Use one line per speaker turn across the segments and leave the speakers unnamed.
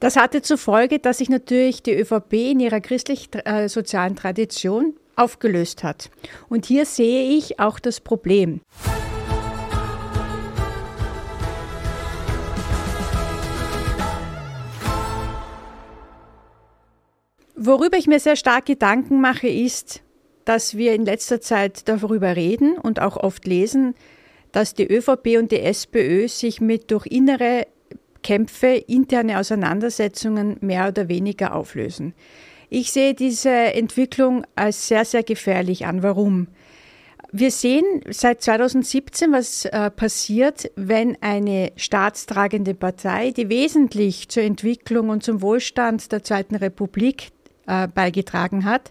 Das hatte zur Folge, dass sich natürlich die ÖVP in ihrer christlich-sozialen Tradition aufgelöst hat. Und hier sehe ich auch das Problem. Worüber ich mir sehr stark Gedanken mache, ist, dass wir in letzter Zeit darüber reden und auch oft lesen, dass die ÖVP und die SPÖ sich mit durch innere Kämpfe, interne Auseinandersetzungen mehr oder weniger auflösen. Ich sehe diese Entwicklung als sehr, sehr gefährlich an. Warum? Wir sehen seit 2017, was äh, passiert, wenn eine staatstragende Partei, die wesentlich zur Entwicklung und zum Wohlstand der Zweiten Republik äh, beigetragen hat,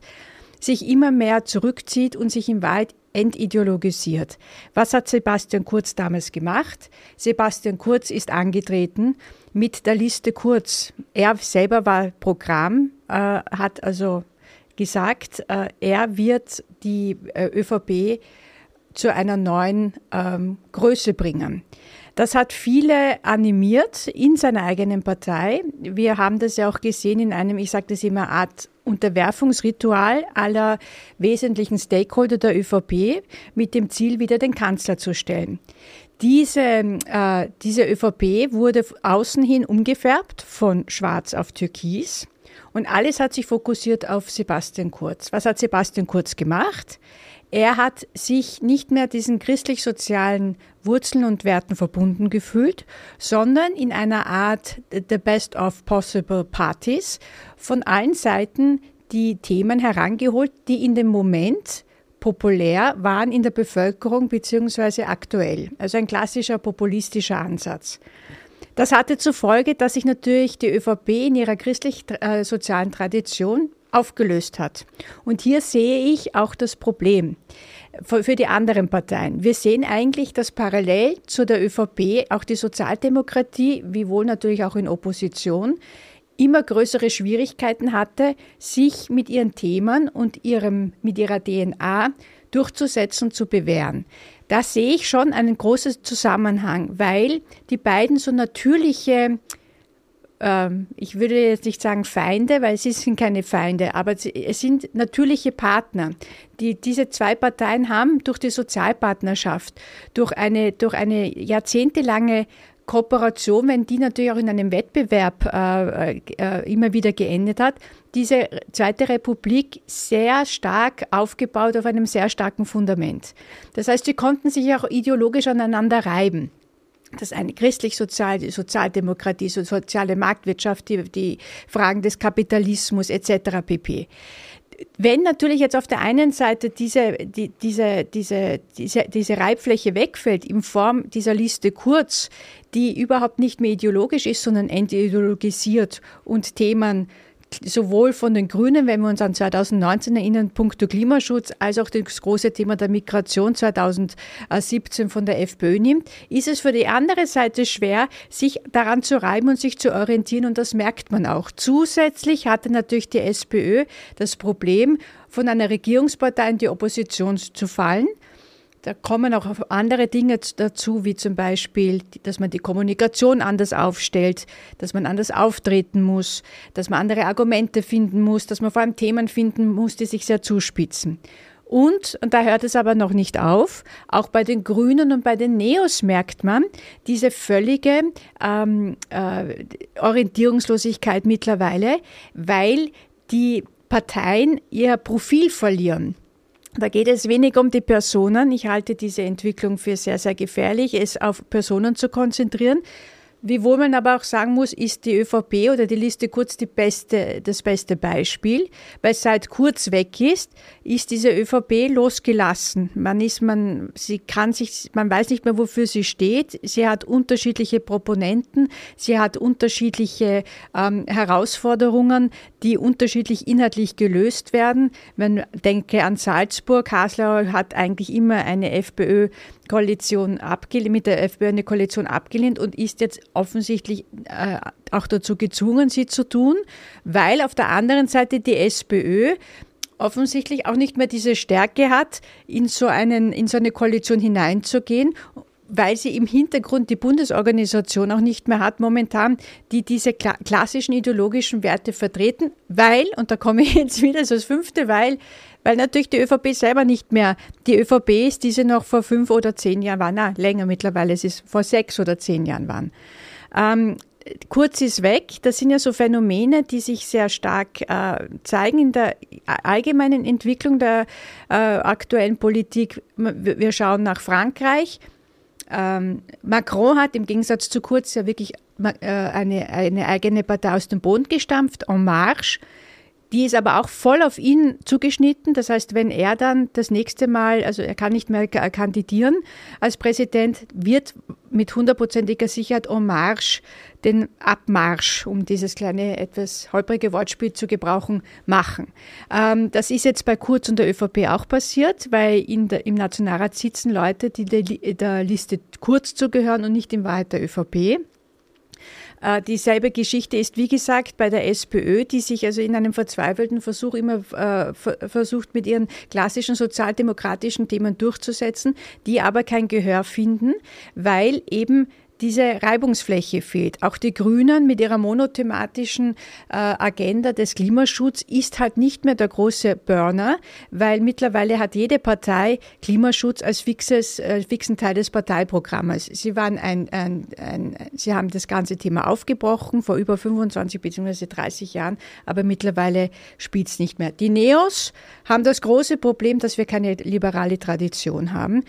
sich immer mehr zurückzieht und sich in Wahrheit entideologisiert. Was hat Sebastian Kurz damals gemacht? Sebastian Kurz ist angetreten mit der Liste Kurz. Er selber war Programm, äh, hat also gesagt, äh, er wird die äh, ÖVP zu einer neuen ähm, Größe bringen. Das hat viele animiert in seiner eigenen Partei. Wir haben das ja auch gesehen in einem, ich sage das immer, Art Unterwerfungsritual aller wesentlichen Stakeholder der ÖVP mit dem Ziel, wieder den Kanzler zu stellen. Diese, äh, diese ÖVP wurde außen hin umgefärbt von schwarz auf türkis und alles hat sich fokussiert auf Sebastian Kurz. Was hat Sebastian Kurz gemacht? Er hat sich nicht mehr diesen christlich-sozialen Wurzeln und Werten verbunden gefühlt, sondern in einer Art the best of possible parties von allen Seiten die Themen herangeholt, die in dem Moment populär waren in der Bevölkerung beziehungsweise aktuell. Also ein klassischer populistischer Ansatz. Das hatte zur Folge, dass sich natürlich die ÖVP in ihrer christlich-sozialen Tradition aufgelöst hat. Und hier sehe ich auch das Problem für die anderen Parteien. Wir sehen eigentlich, dass parallel zu der ÖVP auch die Sozialdemokratie, wiewohl natürlich auch in Opposition, immer größere Schwierigkeiten hatte, sich mit ihren Themen und ihrem, mit ihrer DNA durchzusetzen, zu bewähren. Da sehe ich schon einen großen Zusammenhang, weil die beiden so natürliche ähm, ich würde jetzt nicht sagen Feinde, weil sie sind keine Feinde, aber es sind natürliche Partner. Die, diese zwei Parteien haben durch die Sozialpartnerschaft, durch eine, durch eine jahrzehntelange Kooperation, wenn die natürlich auch in einem Wettbewerb äh, äh, immer wieder geendet hat, diese Zweite Republik sehr stark aufgebaut auf einem sehr starken Fundament. Das heißt, sie konnten sich auch ideologisch aneinander reiben das eine christlich-sozial, die Sozialdemokratie, die soziale Marktwirtschaft, die, die Fragen des Kapitalismus etc. pp. Wenn natürlich jetzt auf der einen Seite diese, die, diese, diese, diese, diese Reibfläche wegfällt in Form dieser Liste Kurz, die überhaupt nicht mehr ideologisch ist, sondern entideologisiert und Themen sowohl von den Grünen, wenn wir uns an 2019 erinnern, punkto Klimaschutz, als auch das große Thema der Migration 2017 von der FPÖ nimmt, ist es für die andere Seite schwer, sich daran zu reiben und sich zu orientieren und das merkt man auch. Zusätzlich hatte natürlich die SPÖ das Problem, von einer Regierungspartei in die Opposition zu fallen da kommen auch andere Dinge dazu, wie zum Beispiel, dass man die Kommunikation anders aufstellt, dass man anders auftreten muss, dass man andere Argumente finden muss, dass man vor allem Themen finden muss, die sich sehr zuspitzen. Und, und da hört es aber noch nicht auf, auch bei den Grünen und bei den Neos merkt man diese völlige ähm, äh, Orientierungslosigkeit mittlerweile, weil die Parteien ihr Profil verlieren. Da geht es weniger um die Personen. Ich halte diese Entwicklung für sehr, sehr gefährlich, es auf Personen zu konzentrieren, Wiewohl man aber auch sagen muss, ist die ÖVP oder die Liste Kurz die beste, das beste Beispiel, weil seit Kurz weg ist, ist diese ÖVP losgelassen. Man ist, man, sie kann sich, man weiß nicht mehr, wofür sie steht. Sie hat unterschiedliche Proponenten, sie hat unterschiedliche ähm, Herausforderungen, die unterschiedlich inhaltlich gelöst werden. Man denke an Salzburg, Haslauer hat eigentlich immer eine FPÖ Koalition abgelehnt, mit der FPÖ eine Koalition abgelehnt und ist jetzt offensichtlich äh, auch dazu gezwungen, sie zu tun, weil auf der anderen Seite die SPÖ offensichtlich auch nicht mehr diese Stärke hat, in so, einen, in so eine Koalition hineinzugehen weil sie im Hintergrund die Bundesorganisation auch nicht mehr hat momentan, die diese kla klassischen ideologischen Werte vertreten, weil, und da komme ich jetzt wieder so das fünfte, weil, weil natürlich die ÖVP selber nicht mehr die ÖVP ist, die sie noch vor fünf oder zehn Jahren war, na, länger mittlerweile, es ist vor sechs oder zehn Jahren waren. Ähm, Kurz ist weg, das sind ja so Phänomene, die sich sehr stark äh, zeigen in der allgemeinen Entwicklung der äh, aktuellen Politik. Wir schauen nach Frankreich. Ähm, Macron hat im Gegensatz zu Kurz ja wirklich äh, eine, eine eigene Partei aus dem Boden gestampft, En Marche. Die ist aber auch voll auf ihn zugeschnitten. Das heißt, wenn er dann das nächste Mal, also er kann nicht mehr kandidieren als Präsident, wird mit hundertprozentiger Sicherheit En Marche den Abmarsch, um dieses kleine, etwas holprige Wortspiel zu gebrauchen, machen. Ähm, das ist jetzt bei Kurz und der ÖVP auch passiert, weil der, im Nationalrat sitzen Leute, die der, der Liste Kurz zugehören und nicht in Wahrheit der ÖVP. Äh, dieselbe Geschichte ist, wie gesagt, bei der SPÖ, die sich also in einem verzweifelten Versuch immer äh, versucht, mit ihren klassischen sozialdemokratischen Themen durchzusetzen, die aber kein Gehör finden, weil eben diese Reibungsfläche fehlt. Auch die Grünen mit ihrer monothematischen äh, Agenda des Klimaschutzes ist halt nicht mehr der große Burner, weil mittlerweile hat jede Partei Klimaschutz als fixes, äh, fixen Teil des Parteiprogramms. Sie waren ein, ein, ein, sie haben das ganze Thema aufgebrochen vor über 25 bzw. 30 Jahren, aber mittlerweile spielt es nicht mehr. Die Neos haben das große Problem, dass wir keine liberale Tradition haben.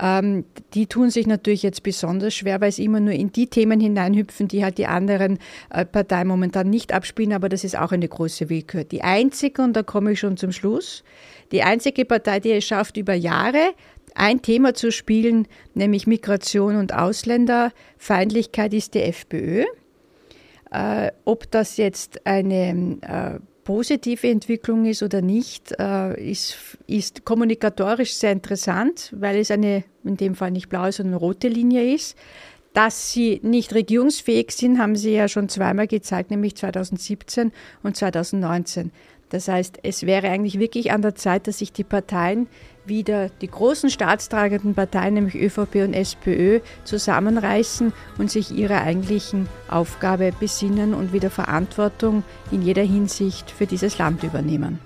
Ähm, die tun sich natürlich jetzt besonders schwer, weil sie immer nur in die Themen hineinhüpfen, die halt die anderen äh, Parteien momentan nicht abspielen, aber das ist auch eine große Willkür. Die einzige, und da komme ich schon zum Schluss, die einzige Partei, die es schafft, über Jahre ein Thema zu spielen, nämlich Migration und Ausländerfeindlichkeit, ist die FPÖ. Äh, ob das jetzt eine äh, positive Entwicklung ist oder nicht, ist, ist kommunikatorisch sehr interessant, weil es eine, in dem Fall nicht blaue, sondern rote Linie ist. Dass sie nicht regierungsfähig sind, haben sie ja schon zweimal gezeigt, nämlich 2017 und 2019. Das heißt, es wäre eigentlich wirklich an der Zeit, dass sich die Parteien wieder, die großen staatstragenden Parteien, nämlich ÖVP und SPÖ, zusammenreißen und sich ihrer eigentlichen Aufgabe besinnen und wieder Verantwortung in jeder Hinsicht für dieses Land übernehmen.